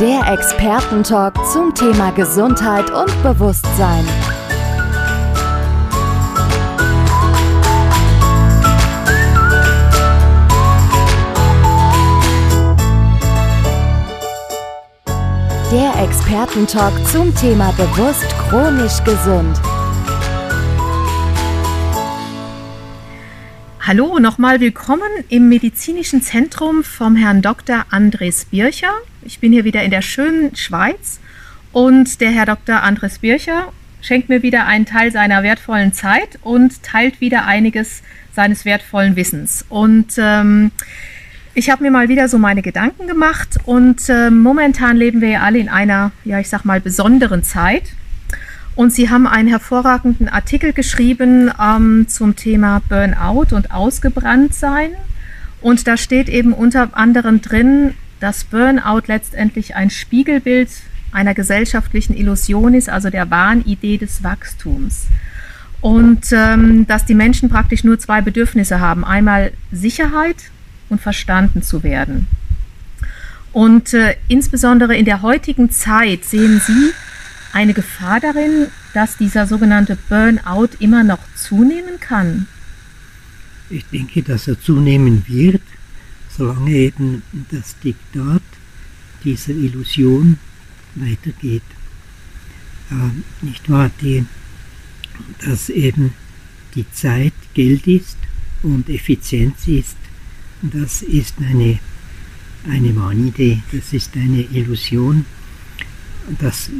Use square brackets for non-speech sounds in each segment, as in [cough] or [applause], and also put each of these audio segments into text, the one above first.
Der Expertentalk zum Thema Gesundheit und Bewusstsein. Der Expertentalk zum Thema bewusst chronisch gesund. Hallo, nochmal willkommen im medizinischen Zentrum vom Herrn Dr. Andres Bircher. Ich bin hier wieder in der schönen Schweiz und der Herr Dr. Andres Bircher schenkt mir wieder einen Teil seiner wertvollen Zeit und teilt wieder einiges seines wertvollen Wissens. Und ähm, ich habe mir mal wieder so meine Gedanken gemacht und äh, momentan leben wir ja alle in einer, ja, ich sag mal, besonderen Zeit. Und Sie haben einen hervorragenden Artikel geschrieben ähm, zum Thema Burnout und Ausgebranntsein. Und da steht eben unter anderem drin, dass Burnout letztendlich ein Spiegelbild einer gesellschaftlichen Illusion ist, also der Wahnidee des Wachstums. Und ähm, dass die Menschen praktisch nur zwei Bedürfnisse haben. Einmal Sicherheit und verstanden zu werden. Und äh, insbesondere in der heutigen Zeit sehen Sie eine Gefahr darin, dass dieser sogenannte Burnout immer noch zunehmen kann? Ich denke, dass er zunehmen wird, solange eben das Diktat dieser Illusion weitergeht. Äh, nicht wahr, die, dass eben die Zeit Geld ist und Effizienz ist das ist eine, eine Wahnidee, das ist eine Illusion, dass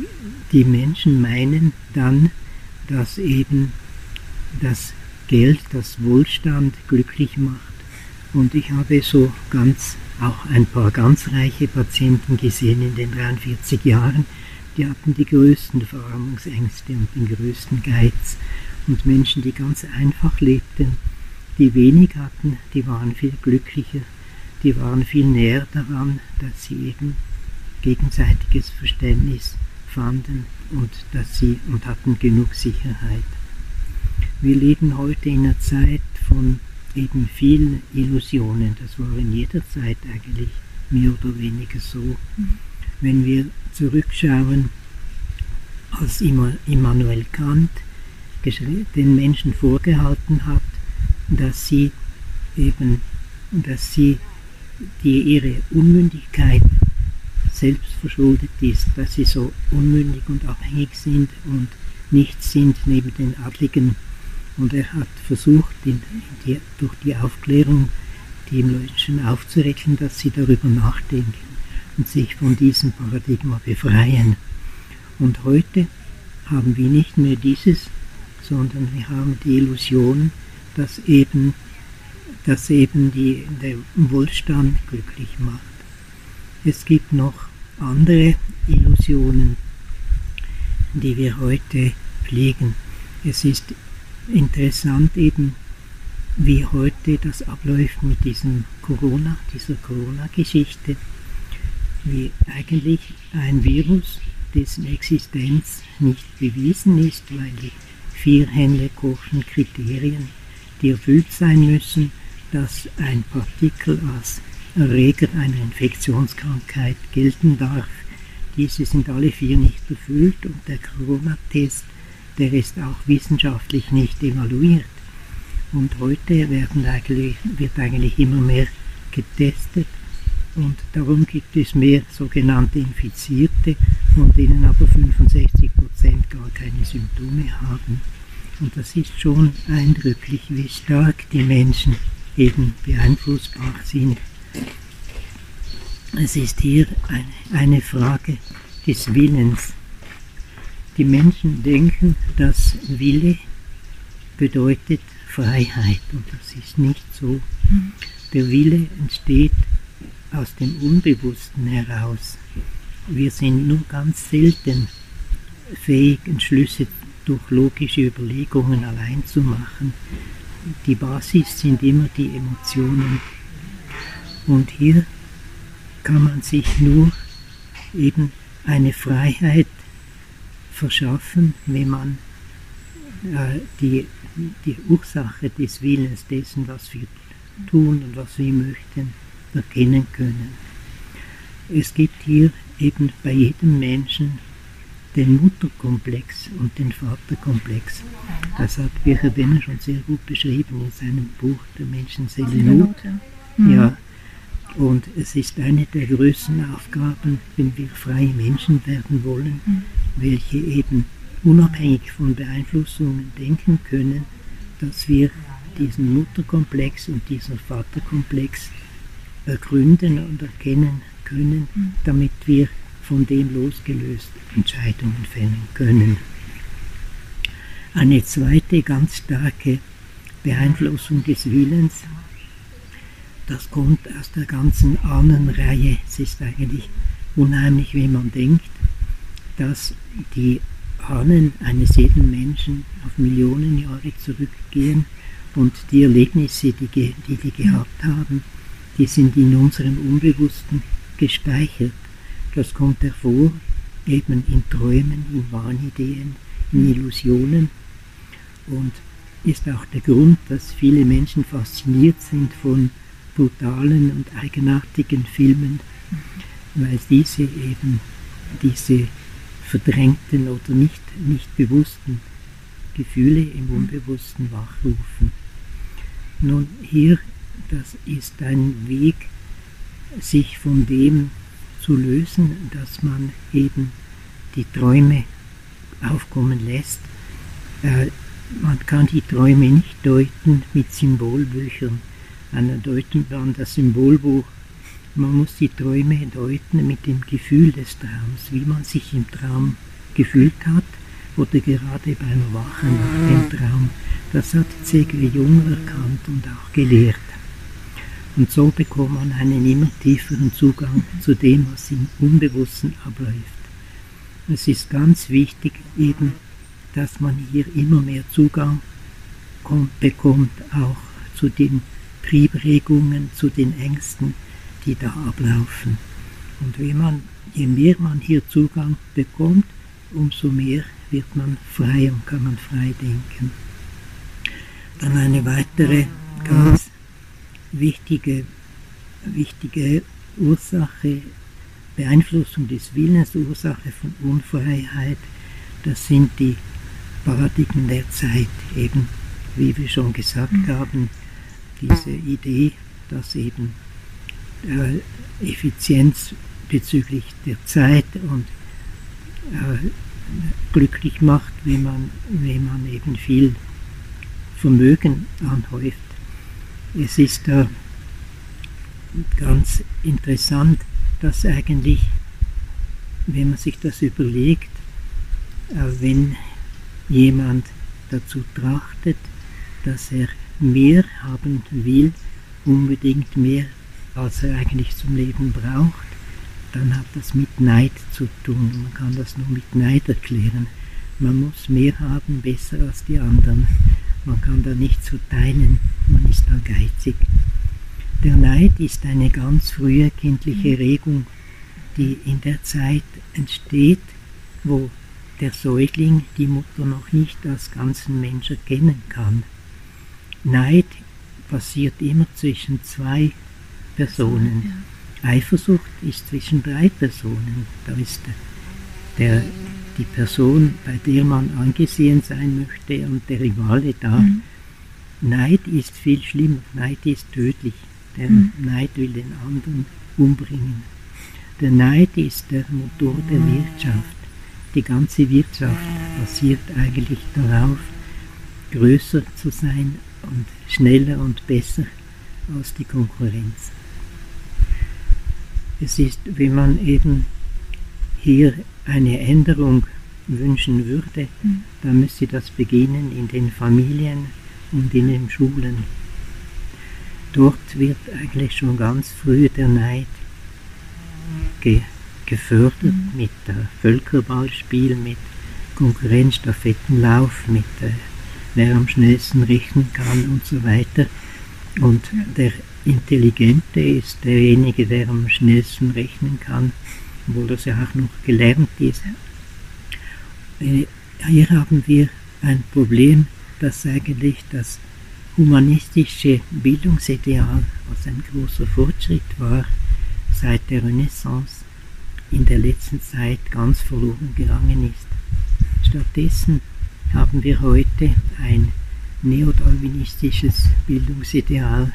die Menschen meinen dann, dass eben das Geld, das Wohlstand glücklich macht. Und ich habe so ganz, auch ein paar ganz reiche Patienten gesehen in den 43 Jahren, die hatten die größten Verarmungsängste und den größten Geiz. Und Menschen, die ganz einfach lebten, die wenig hatten, die waren viel glücklicher, die waren viel näher daran, dass sie eben gegenseitiges Verständnis fanden und dass sie und hatten genug Sicherheit. Wir leben heute in einer Zeit von eben vielen Illusionen. Das war in jeder Zeit eigentlich mehr oder weniger so. Wenn wir zurückschauen, als Immanuel Kant den Menschen vorgehalten hat, dass sie eben, dass sie die ihre Unmündigkeit selbst verschuldet ist, dass sie so unmündig und abhängig sind und nichts sind neben den Adligen. Und er hat versucht, in, in die, durch die Aufklärung die Menschen aufzurechnen, dass sie darüber nachdenken und sich von diesem Paradigma befreien. Und heute haben wir nicht mehr dieses, sondern wir haben die Illusion, dass eben, dass eben die, der Wohlstand glücklich macht. Es gibt noch andere Illusionen, die wir heute pflegen. Es ist interessant eben, wie heute das abläuft mit diesem Corona, dieser Corona-Geschichte, wie eigentlich ein Virus, dessen Existenz nicht bewiesen ist, weil die vier Hände-Kochen Kriterien die erfüllt sein müssen, dass ein Partikel als Erreger einer Infektionskrankheit gelten darf. Diese sind alle vier nicht erfüllt und der Corona-Test, der ist auch wissenschaftlich nicht evaluiert. Und heute werden eigentlich, wird eigentlich immer mehr getestet Und darum gibt es mehr sogenannte Infizierte, von denen aber 65 Prozent gar keine Symptome haben. Und das ist schon eindrücklich, wie stark die Menschen eben beeinflussbar sind. Es ist hier eine, eine Frage des Willens. Die Menschen denken, dass Wille bedeutet Freiheit und das ist nicht so. Der Wille entsteht aus dem Unbewussten heraus. Wir sind nur ganz selten fähig, Entschlüsse durch logische Überlegungen allein zu machen. Die Basis sind immer die Emotionen. Und hier kann man sich nur eben eine Freiheit verschaffen, wenn man äh, die, die Ursache des Willens dessen, was wir tun und was wir möchten, erkennen können. Es gibt hier eben bei jedem Menschen den Mutterkomplex und den Vaterkomplex. Das hat Bircher Benner schon sehr gut beschrieben in seinem Buch Der Menschenseele Not. Mhm. Ja, und es ist eine der größten Aufgaben, wenn wir freie Menschen werden wollen, mhm. welche eben unabhängig von Beeinflussungen denken können, dass wir diesen Mutterkomplex und diesen Vaterkomplex ergründen und erkennen können, mhm. damit wir von dem losgelöst Entscheidungen fällen können. Eine zweite ganz starke Beeinflussung des Willens, das kommt aus der ganzen Ahnenreihe. Es ist eigentlich unheimlich, wie man denkt, dass die Ahnen eines jeden Menschen auf Millionen Jahre zurückgehen und die Erlebnisse, die, die die gehabt haben, die sind in unserem Unbewussten gespeichert. Das kommt hervor eben in Träumen, in Wahnideen, in Illusionen und ist auch der Grund, dass viele Menschen fasziniert sind von brutalen und eigenartigen Filmen, weil diese eben diese verdrängten oder nicht, nicht bewussten Gefühle im Unbewussten wachrufen. Nun hier, das ist ein Weg, sich von dem zu lösen, dass man eben die Träume aufkommen lässt. Äh, man kann die Träume nicht deuten mit Symbolbüchern. Deutet dann das Symbolbuch. Man muss die Träume deuten mit dem Gefühl des Traums, wie man sich im Traum gefühlt hat oder gerade beim Wachen nach dem Traum. Das hat C.G. Jung erkannt und auch gelehrt. Und so bekommt man einen immer tieferen Zugang zu dem, was im Unbewussten abläuft. Es ist ganz wichtig eben, dass man hier immer mehr Zugang kommt, bekommt, auch zu den Triebregungen, zu den Ängsten, die da ablaufen. Und wenn man, je mehr man hier Zugang bekommt, umso mehr wird man frei und kann man frei denken. Dann eine weitere ganz wichtige, wichtige Ursache, Beeinflussung des Willens, Ursache von Unfreiheit, das sind die Paradigmen der Zeit, eben wie wir schon gesagt mhm. haben, diese Idee, dass eben äh, Effizienz bezüglich der Zeit und äh, glücklich macht, wenn man, wenn man eben viel Vermögen anhäuft. Es ist da ganz interessant, dass eigentlich, wenn man sich das überlegt, äh, wenn jemand dazu trachtet, dass er mehr haben will, unbedingt mehr, als er eigentlich zum Leben braucht, dann hat das mit Neid zu tun. Man kann das nur mit Neid erklären. Man muss mehr haben, besser als die anderen. Man kann da nicht so teilen, man ist da geizig. Der Neid ist eine ganz frühe kindliche Regung, die in der Zeit entsteht, wo der Säugling die Mutter noch nicht als ganzen Mensch erkennen kann. Neid passiert immer zwischen zwei Personen. Eifersucht ist zwischen drei Personen. Da ist der, die Person, bei der man angesehen sein möchte und der Rivale da. Mhm. Neid ist viel schlimmer. Neid ist tödlich. Der mhm. Neid will den anderen umbringen. Der Neid ist der Motor der Wirtschaft. Die ganze Wirtschaft basiert eigentlich darauf, größer zu sein und schneller und besser als die Konkurrenz. Es ist, wenn man eben hier eine Änderung wünschen würde, mhm. dann müsste das beginnen in den Familien und in den Schulen. Dort wird eigentlich schon ganz früh der Neid ge gefördert mhm. mit äh, Völkerballspiel, mit Konkurrenzstaffettenlauf, mit äh, wer am schnellsten rechnen kann und so weiter. Und der Intelligente ist derjenige, der am schnellsten rechnen kann, obwohl das ja auch noch gelernt ist. Äh, hier haben wir ein Problem, dass eigentlich das humanistische Bildungsideal, was ein großer Fortschritt war, seit der Renaissance in der letzten Zeit ganz verloren gegangen ist. Stattdessen haben wir heute ein neodarwinistisches Bildungsideal.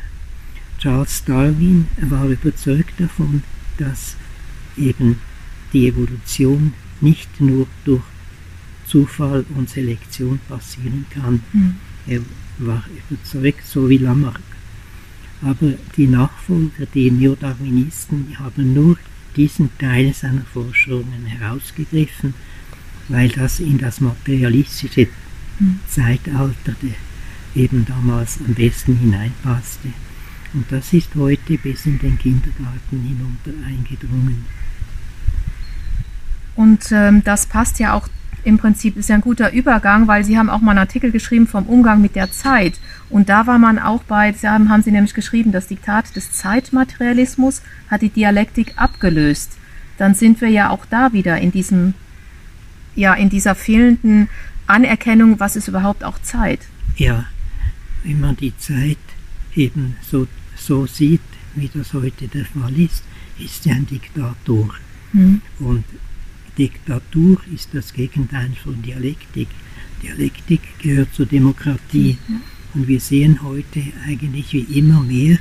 Charles Darwin war überzeugt davon, dass eben die Evolution nicht nur durch Zufall und Selektion passieren kann. Mhm. Er war überzeugt, so wie Lamarck. Aber die Nachfolger, die Neodarwinisten, haben nur diesen Teil seiner Forschungen herausgegriffen, weil das in das materialistische mhm. Zeitalter eben damals am besten hineinpasste. Und das ist heute bis in den Kindergarten hinunter eingedrungen. Und ähm, das passt ja auch im Prinzip, ist ja ein guter Übergang, weil Sie haben auch mal einen Artikel geschrieben vom Umgang mit der Zeit. Und da war man auch bei, Sie haben, haben Sie nämlich geschrieben, das Diktat des Zeitmaterialismus hat die Dialektik abgelöst. Dann sind wir ja auch da wieder in diesem, ja, in dieser fehlenden Anerkennung, was ist überhaupt auch Zeit. Ja, wenn man die Zeit eben so, so sieht, wie das heute der Fall ist, ist sie ein Diktator. Mhm. Und Diktatur ist das Gegenteil von Dialektik. Dialektik gehört zur Demokratie. Mhm. Und wir sehen heute eigentlich wie immer mehr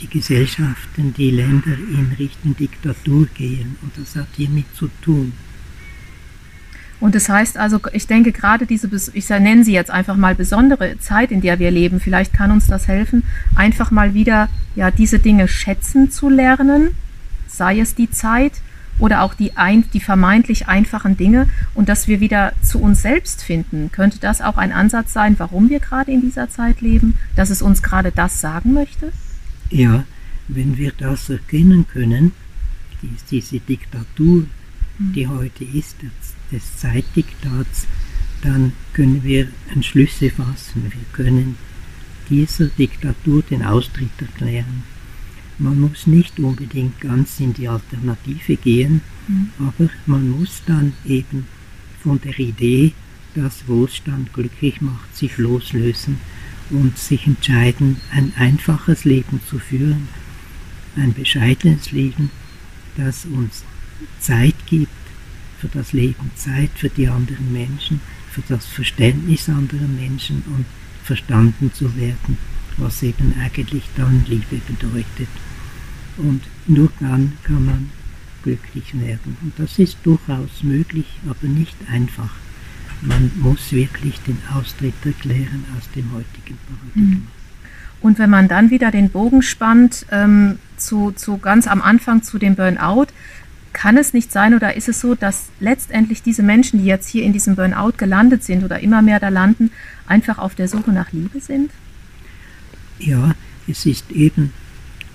die Gesellschaften, die Länder in Richtung Diktatur gehen. Und das hat hiermit zu tun. Und das heißt also, ich denke gerade diese, ich nenne sie jetzt einfach mal besondere Zeit, in der wir leben, vielleicht kann uns das helfen, einfach mal wieder ja diese Dinge schätzen zu lernen, sei es die Zeit oder auch die, ein, die vermeintlich einfachen Dinge und dass wir wieder zu uns selbst finden. Könnte das auch ein Ansatz sein, warum wir gerade in dieser Zeit leben, dass es uns gerade das sagen möchte? Ja, wenn wir das erkennen können, diese Diktatur, die hm. heute ist, des Zeitdiktats, dann können wir Entschlüsse fassen. Wir können dieser Diktatur den Austritt erklären. Man muss nicht unbedingt ganz in die Alternative gehen, mhm. aber man muss dann eben von der Idee, dass Wohlstand glücklich macht, sich loslösen und sich entscheiden, ein einfaches Leben zu führen, ein bescheidenes Leben, das uns Zeit gibt für das Leben, Zeit für die anderen Menschen, für das Verständnis anderer Menschen und verstanden zu werden was eben eigentlich dann Liebe bedeutet. Und nur dann kann man glücklich werden. Und das ist durchaus möglich, aber nicht einfach. Man muss wirklich den Austritt erklären aus dem heutigen Paradigma. Mhm. Und wenn man dann wieder den Bogen spannt, ähm, zu, zu ganz am Anfang zu dem Burnout, kann es nicht sein oder ist es so, dass letztendlich diese Menschen, die jetzt hier in diesem Burnout gelandet sind oder immer mehr da landen, einfach auf der Suche nach Liebe sind? Ja, es ist eben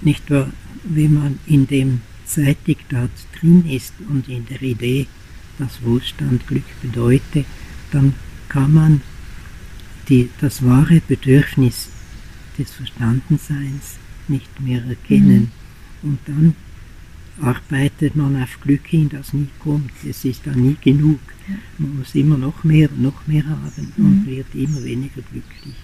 nicht wahr, wenn man in dem Zeitdiktat drin ist und in der Idee, dass Wohlstand Glück bedeutet, dann kann man die, das wahre Bedürfnis des Verstandenseins nicht mehr erkennen. Mhm. Und dann arbeitet man auf Glück hin, das nie kommt. Es ist dann nie genug. Man muss immer noch mehr und noch mehr haben mhm. und wird immer weniger glücklich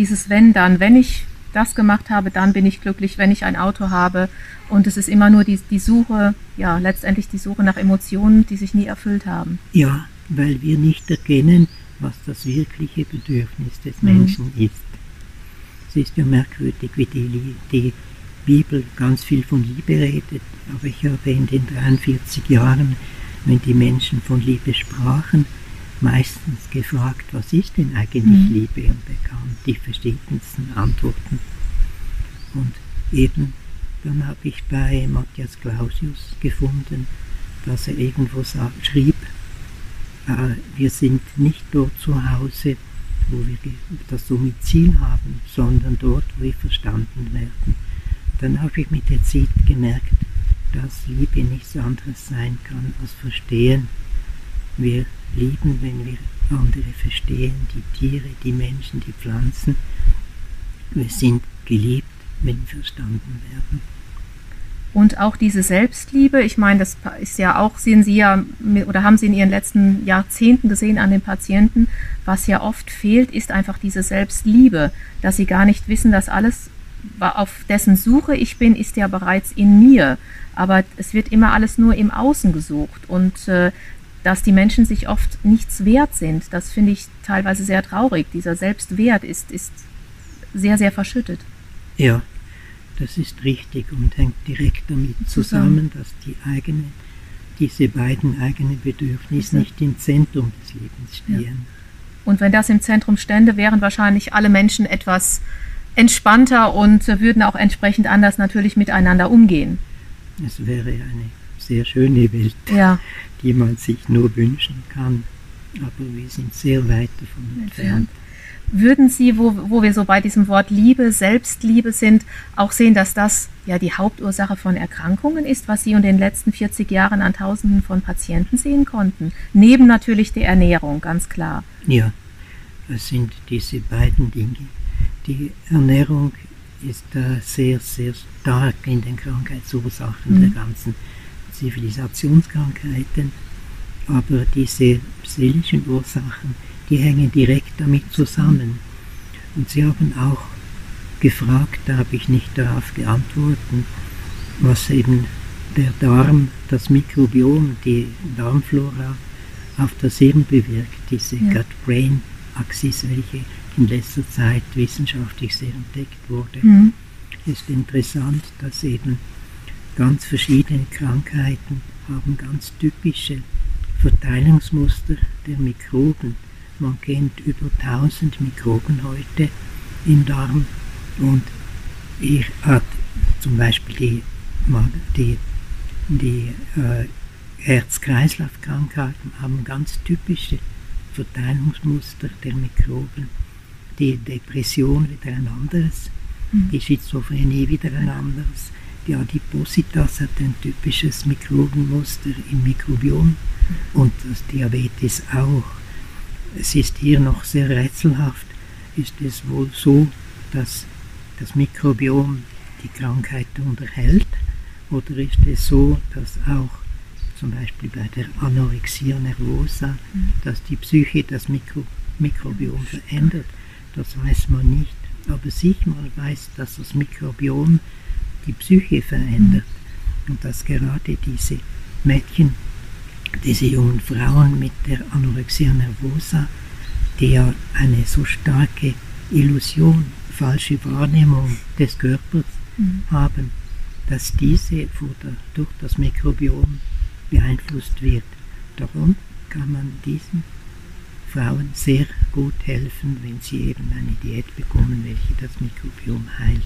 dieses Wenn dann, wenn ich das gemacht habe, dann bin ich glücklich, wenn ich ein Auto habe. Und es ist immer nur die, die Suche, ja, letztendlich die Suche nach Emotionen, die sich nie erfüllt haben. Ja, weil wir nicht erkennen, was das wirkliche Bedürfnis des mhm. Menschen ist. Es ist ja merkwürdig, wie die, die Bibel ganz viel von Liebe redet, aber ich habe in den 43 Jahren, wenn die Menschen von Liebe sprachen, meistens gefragt, was ist denn eigentlich mhm. Liebe und bekam die verschiedensten Antworten. Und eben dann habe ich bei Matthias Clausius gefunden, dass er irgendwo sagt, schrieb, äh, wir sind nicht dort zu Hause, wo wir das Domizil haben, sondern dort, wo wir verstanden werden. Dann habe ich mit der Zeit gemerkt, dass Liebe nichts anderes sein kann als Verstehen. Wir lieben, wenn wir andere verstehen, die Tiere, die Menschen, die Pflanzen. Wir sind geliebt, wenn wir verstanden werden. Und auch diese Selbstliebe, ich meine, das ist ja auch, sehen Sie ja, oder haben Sie in Ihren letzten Jahrzehnten gesehen an den Patienten, was ja oft fehlt, ist einfach diese Selbstliebe, dass sie gar nicht wissen, dass alles, auf dessen Suche ich bin, ist ja bereits in mir. Aber es wird immer alles nur im Außen gesucht und äh, dass die Menschen sich oft nichts wert sind, das finde ich teilweise sehr traurig. Dieser Selbstwert ist, ist sehr, sehr verschüttet. Ja, das ist richtig und hängt direkt damit zusammen, dass die eigene, diese beiden eigenen Bedürfnisse nicht im Zentrum des Lebens stehen. Ja. Und wenn das im Zentrum stände, wären wahrscheinlich alle Menschen etwas entspannter und würden auch entsprechend anders natürlich miteinander umgehen. Es wäre eine sehr schöne Welt, ja. [laughs] die man sich nur wünschen kann. Aber wir sind sehr weit davon entfernt. Würden Sie, wo, wo wir so bei diesem Wort Liebe, Selbstliebe sind, auch sehen, dass das ja die Hauptursache von Erkrankungen ist, was Sie in den letzten 40 Jahren an Tausenden von Patienten sehen konnten? Neben natürlich der Ernährung, ganz klar. Ja, das sind diese beiden Dinge. Die Ernährung ist äh, sehr, sehr stark in den Krankheitsursachen mhm. der ganzen Zivilisationskrankheiten, aber diese seelischen Ursachen, die hängen direkt damit zusammen. Und sie haben auch gefragt, da habe ich nicht darauf geantwortet, was eben der Darm, das Mikrobiom, die Darmflora auf der Seele bewirkt, diese ja. Gut-Brain-Axis, welche in letzter Zeit wissenschaftlich sehr entdeckt wurde. Mhm. ist interessant, dass eben ganz verschiedene Krankheiten haben ganz typische Verteilungsmuster der Mikroben man kennt über 1000 Mikroben heute im Darm und ich hat zum Beispiel die, die, die äh, Herz-Kreislauf-Krankheiten haben ganz typische Verteilungsmuster der Mikroben. Die Depression wieder ein anderes, mhm. die Schizophrenie wieder ein anderes. Die Adipositas hat ein typisches Mikrobenmuster im Mikrobiom und das Diabetes auch es ist hier noch sehr rätselhaft, ist es wohl so, dass das Mikrobiom die Krankheit unterhält oder ist es so, dass auch zum Beispiel bei der Anorexia nervosa, mhm. dass die Psyche das Mikro Mikrobiom verändert. Das weiß man nicht. Aber sicher man weiß, dass das Mikrobiom die Psyche verändert und dass gerade diese Mädchen diese jungen Frauen mit der Anorexia nervosa, die ja eine so starke Illusion, falsche Wahrnehmung des Körpers mhm. haben, dass diese durch das Mikrobiom beeinflusst wird. Darum kann man diesen Frauen sehr gut helfen, wenn sie eben eine Diät bekommen, welche das Mikrobiom heilt.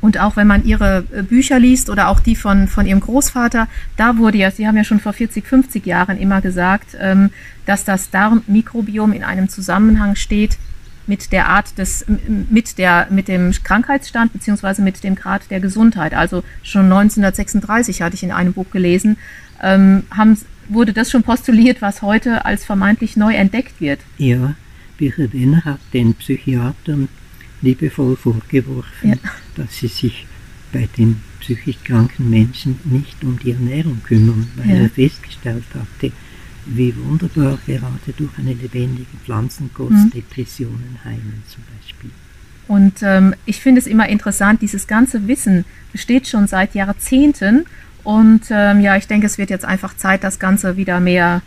Und auch wenn man ihre äh, Bücher liest oder auch die von, von ihrem Großvater, da wurde ja, Sie haben ja schon vor 40, 50 Jahren immer gesagt, ähm, dass das Darmmikrobiom in einem Zusammenhang steht mit der Art des, mit der, mit dem Krankheitsstand beziehungsweise mit dem Grad der Gesundheit. Also schon 1936 hatte ich in einem Buch gelesen, ähm, haben, wurde das schon postuliert, was heute als vermeintlich neu entdeckt wird. Ja, Birger Benner hat den Psychiatern liebevoll vorgeworfen, ja. dass sie sich bei den psychisch kranken Menschen nicht um die Ernährung kümmern, weil ja. er festgestellt hatte, wie wunderbar gerade durch eine lebendige Pflanzenkost mhm. Depressionen heilen zum Beispiel. Und ähm, ich finde es immer interessant, dieses ganze Wissen besteht schon seit Jahrzehnten und ähm, ja, ich denke, es wird jetzt einfach Zeit, das Ganze wieder mehr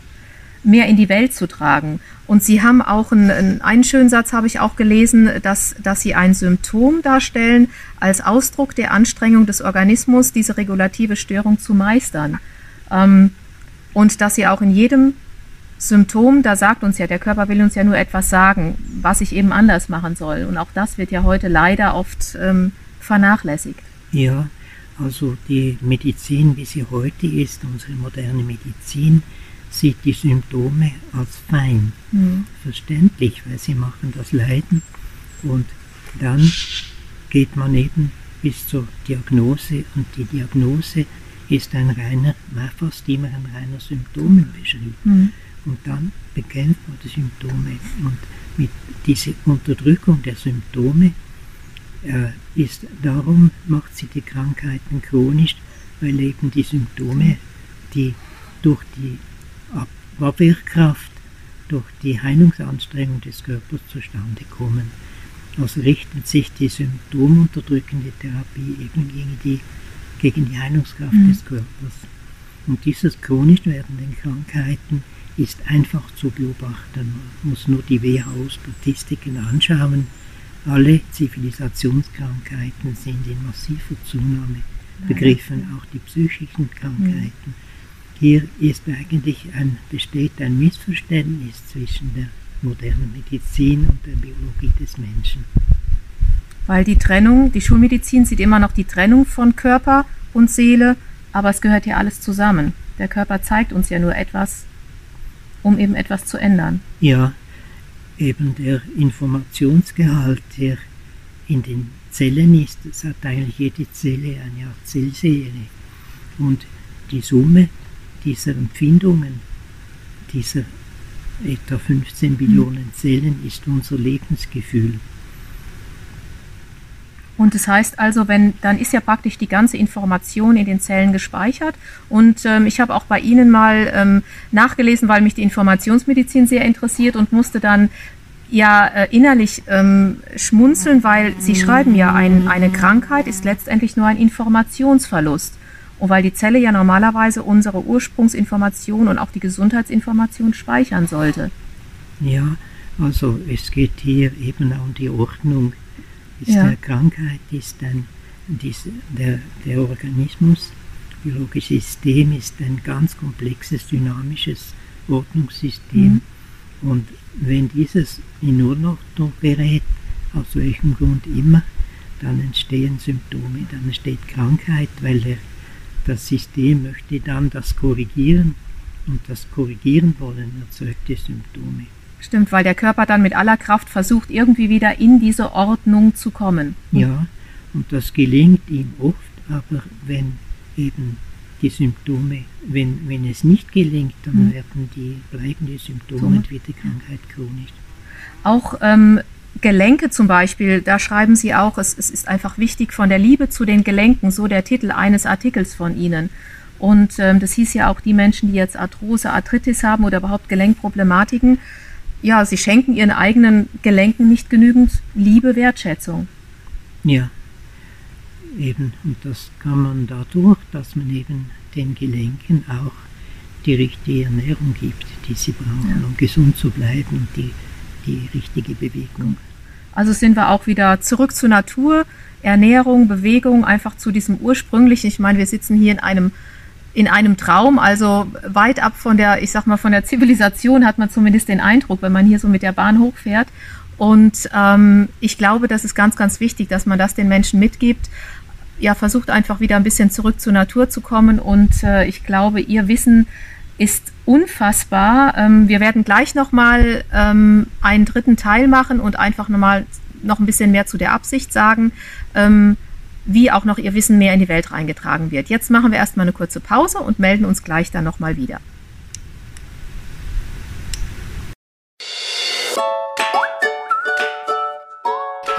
mehr in die Welt zu tragen. Und Sie haben auch einen, einen schönen Satz, habe ich auch gelesen, dass, dass Sie ein Symptom darstellen als Ausdruck der Anstrengung des Organismus, diese regulative Störung zu meistern. Ähm, und dass Sie auch in jedem Symptom, da sagt uns ja, der Körper will uns ja nur etwas sagen, was ich eben anders machen soll. Und auch das wird ja heute leider oft ähm, vernachlässigt. Ja, also die Medizin, wie sie heute ist, unsere moderne Medizin, sieht die Symptome als fein. Mhm. Verständlich, weil sie machen das Leiden. Und dann geht man eben bis zur Diagnose und die Diagnose ist ein reiner, fast immer ein reiner Symptomenbeschrieb. Mhm. Und dann bekämpft man die Symptome. Und mit dieser Unterdrückung der Symptome ist darum macht sie die Krankheiten chronisch, weil eben die Symptome, die durch die Abwehrkraft, durch die Heilungsanstrengung des Körpers zustande kommen. Also richtet sich die symptomunterdrückende Therapie eben gegen die, gegen die Heilungskraft mhm. des Körpers. Und dieses chronisch werdenden Krankheiten ist einfach zu beobachten. Man muss nur die WHO-Statistiken anschauen alle Zivilisationskrankheiten sind in massiver Zunahme begriffen, auch die psychischen Krankheiten. Hier ist eigentlich ein, besteht ein Missverständnis zwischen der modernen Medizin und der Biologie des Menschen. Weil die Trennung, die Schulmedizin sieht immer noch die Trennung von Körper und Seele, aber es gehört ja alles zusammen. Der Körper zeigt uns ja nur etwas, um eben etwas zu ändern. Ja, eben der Informationsgehalt, der in den Zellen ist. Es hat eigentlich jede Zelle eine Art Zellserie. Und die Summe dieser Empfindungen, dieser etwa 15 Billionen Zellen, ist unser Lebensgefühl. Und das heißt also, wenn, dann ist ja praktisch die ganze Information in den Zellen gespeichert. Und ähm, ich habe auch bei Ihnen mal ähm, nachgelesen, weil mich die Informationsmedizin sehr interessiert und musste dann ja äh, innerlich ähm, schmunzeln, weil Sie schreiben ja, ein, eine Krankheit ist letztendlich nur ein Informationsverlust. Und weil die Zelle ja normalerweise unsere Ursprungsinformation und auch die Gesundheitsinformation speichern sollte. Ja, also es geht hier eben um die Ordnung ist ja. der Krankheit, ist ein, diese, der, der Organismus, biologische System ist ein ganz komplexes, dynamisches Ordnungssystem. Mhm. Und wenn dieses in Unordnung gerät, aus welchem Grund immer, dann entstehen Symptome, dann entsteht Krankheit, weil der, das System möchte dann das korrigieren und das korrigieren wollen erzeugt die Symptome. Stimmt, weil der Körper dann mit aller Kraft versucht, irgendwie wieder in diese Ordnung zu kommen. Ja, und das gelingt ihm oft, aber wenn eben die Symptome, wenn, wenn es nicht gelingt, dann mhm. werden die, bleiben die Symptome und wird die Krankheit chronisch. Auch ähm, Gelenke zum Beispiel, da schreiben Sie auch, es, es ist einfach wichtig von der Liebe zu den Gelenken, so der Titel eines Artikels von Ihnen. Und ähm, das hieß ja auch, die Menschen, die jetzt Arthrose, Arthritis haben oder überhaupt Gelenkproblematiken, ja, sie schenken ihren eigenen Gelenken nicht genügend Liebe, Wertschätzung. Ja, eben. Und das kann man dadurch, dass man eben den Gelenken auch die richtige Ernährung gibt, die sie brauchen, ja. um gesund zu bleiben, die, die richtige Bewegung. Also sind wir auch wieder zurück zur Natur, Ernährung, Bewegung, einfach zu diesem ursprünglichen. Ich meine, wir sitzen hier in einem in einem Traum, also weit ab von der, ich sag mal, von der Zivilisation hat man zumindest den Eindruck, wenn man hier so mit der Bahn hochfährt. Und ähm, ich glaube, das ist ganz, ganz wichtig, dass man das den Menschen mitgibt. Ja, versucht einfach wieder ein bisschen zurück zur Natur zu kommen. Und äh, ich glaube, ihr Wissen ist unfassbar. Ähm, wir werden gleich nochmal ähm, einen dritten Teil machen und einfach nochmal noch ein bisschen mehr zu der Absicht sagen. Ähm, wie auch noch ihr Wissen mehr in die Welt reingetragen wird. Jetzt machen wir erstmal eine kurze Pause und melden uns gleich dann nochmal wieder.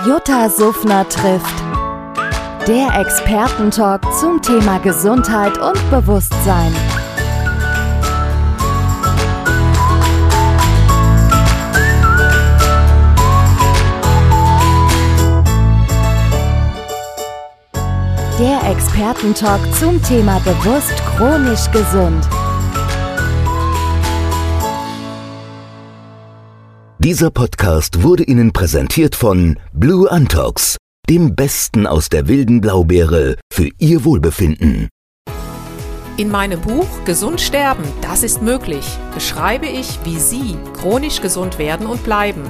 Jutta Suffner trifft. Der Expertentalk zum Thema Gesundheit und Bewusstsein. Der Expertentalk zum Thema bewusst chronisch gesund. Dieser Podcast wurde Ihnen präsentiert von Blue Antox, dem Besten aus der wilden Blaubeere für Ihr Wohlbefinden. In meinem Buch Gesund sterben, das ist möglich, beschreibe ich, wie Sie chronisch gesund werden und bleiben.